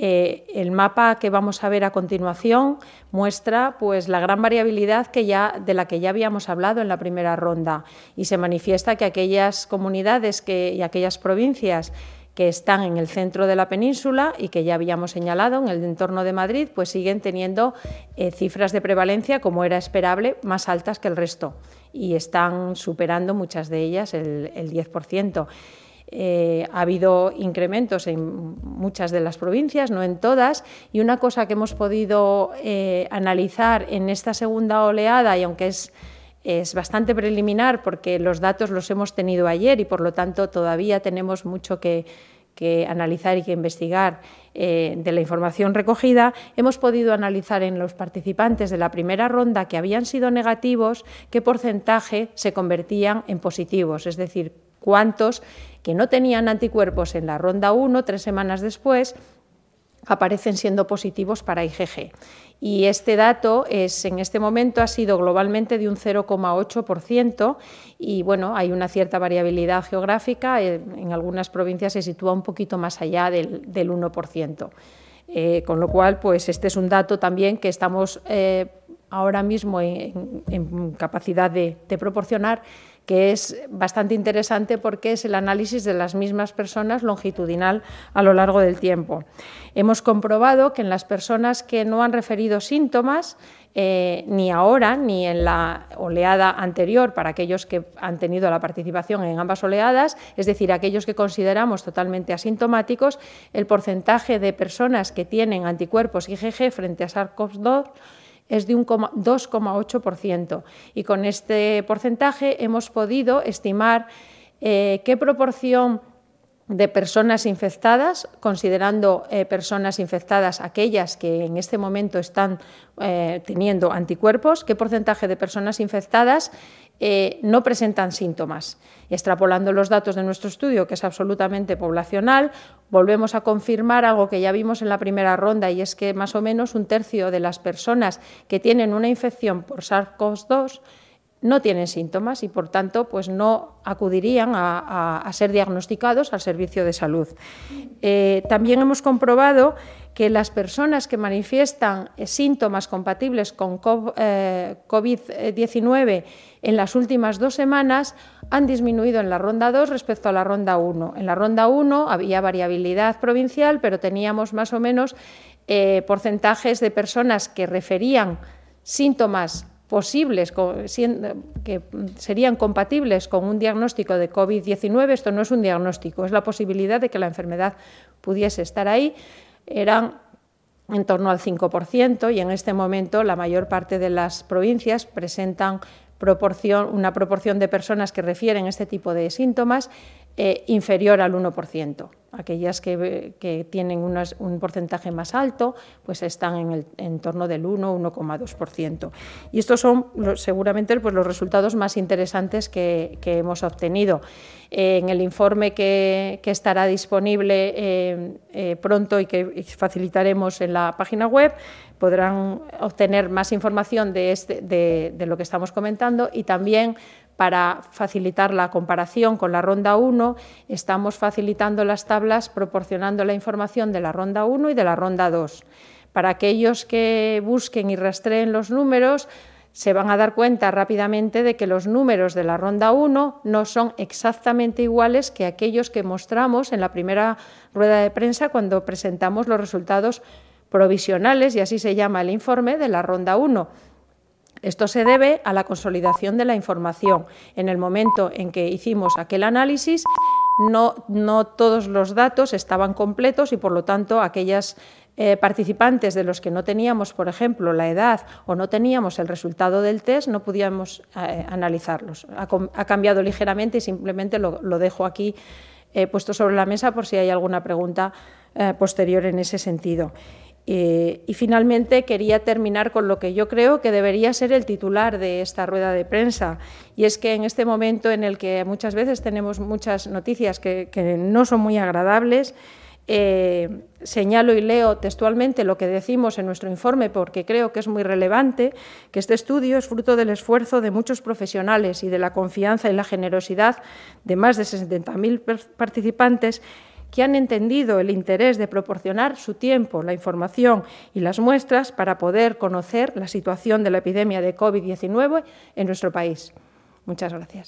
Eh, el mapa que vamos a ver a continuación muestra pues, la gran variabilidad que ya, de la que ya habíamos hablado en la primera ronda y se manifiesta que aquellas comunidades y aquellas provincias que están en el centro de la península y que ya habíamos señalado en el entorno de Madrid, pues siguen teniendo eh, cifras de prevalencia, como era esperable, más altas que el resto y están superando muchas de ellas el, el 10%. Eh, ha habido incrementos en muchas de las provincias, no en todas, y una cosa que hemos podido eh, analizar en esta segunda oleada, y aunque es, es bastante preliminar porque los datos los hemos tenido ayer y por lo tanto todavía tenemos mucho que, que analizar y que investigar eh, de la información recogida, hemos podido analizar en los participantes de la primera ronda que habían sido negativos qué porcentaje se convertían en positivos, es decir, cuántos que no tenían anticuerpos en la ronda 1, tres semanas después, aparecen siendo positivos para IgG. Y este dato es, en este momento ha sido globalmente de un 0,8% y bueno, hay una cierta variabilidad geográfica. Eh, en algunas provincias se sitúa un poquito más allá del, 1%. Eh, con lo cual, pues este es un dato también que estamos eh, ahora mismo en, capacidad de proporcionar que es bastante interesante porque es el análisis de las mismas personas longitudinal a lo largo del tiempo. Hemos comprobado que en las personas que no han referido síntomas, eh, ni ahora ni en la oleada anterior, para aquellos que han tenido la participación en ambas oleadas, es decir, aquellos que consideramos totalmente asintomáticos, el porcentaje de personas que tienen anticuerpos IgG frente a SARS-CoV-2 es de un 2,8%. Y con este porcentaje hemos podido estimar eh, qué proporción de personas infectadas, considerando eh, personas infectadas aquellas que en este momento están eh, teniendo anticuerpos, qué porcentaje de personas infectadas eh, no presentan síntomas. Extrapolando los datos de nuestro estudio, que es absolutamente poblacional, volvemos a confirmar algo que ya vimos en la primera ronda, y es que más o menos un tercio de las personas que tienen una infección por SARS-CoV-2 no tienen síntomas y, por tanto, pues no acudirían a, ser diagnosticados al servicio de salud. Eh, también hemos comprobado que las personas que manifiestan síntomas compatibles con COVID-19 eh, en las últimas dos semanas han disminuido en la ronda 2 respecto a la ronda 1. En la ronda 1 había variabilidad provincial, pero teníamos más o menos eh, porcentajes de personas que referían síntomas posibles, que serían compatibles con un diagnóstico de COVID-19, esto no es un diagnóstico, es la posibilidad de que la enfermedad pudiese estar ahí, eran en torno al 5% y en este momento la mayor parte de las provincias presentan una proporción de personas que refieren este tipo de síntomas eh, inferior al 1%. Aquellas que, tienen un porcentaje más alto, pues están en el en torno del 1, 1,2%. Y estos son seguramente pues, los resultados más interesantes que, hemos obtenido. en el informe que, estará disponible eh, eh, pronto y que facilitaremos en la página web, podrán obtener más información de, este, de lo que estamos comentando y también para facilitar la comparación con la ronda 1, estamos facilitando las tablas proporcionando la información de la ronda 1 y de la ronda 2. Para aquellos que busquen y rastreen los números, se van a dar cuenta rápidamente de que los números de la ronda 1 no son exactamente iguales que aquellos que mostramos en la primera rueda de prensa cuando presentamos los resultados provisionales, y así se llama el informe, de la ronda 1 esto se debe a la consolidación de la información. En el momento en que hicimos aquel análisis, no, todos los datos estaban completos y, por lo tanto, aquellas eh, participantes de los que no teníamos, por ejemplo, la edad o no teníamos el resultado del test, no podíamos eh, analizarlos. Ha, cambiado ligeramente y simplemente lo, dejo aquí eh, puesto sobre la mesa por si hay alguna pregunta posterior en ese sentido. Eh, y finalmente quería terminar con lo que yo creo que debería ser el titular de esta rueda de prensa, y es que en este momento en el que muchas veces tenemos muchas noticias que, no son muy agradables, eh, señalo y leo textualmente lo que decimos en nuestro informe porque creo que es muy relevante, que este estudio es fruto del esfuerzo de muchos profesionales y de la confianza y la generosidad de más de 60.000 participantes que han entendido el interés de proporcionar su tiempo, la información y las muestras para poder conocer la situación de la epidemia de COVID-19 en nuestro país. Muchas gracias.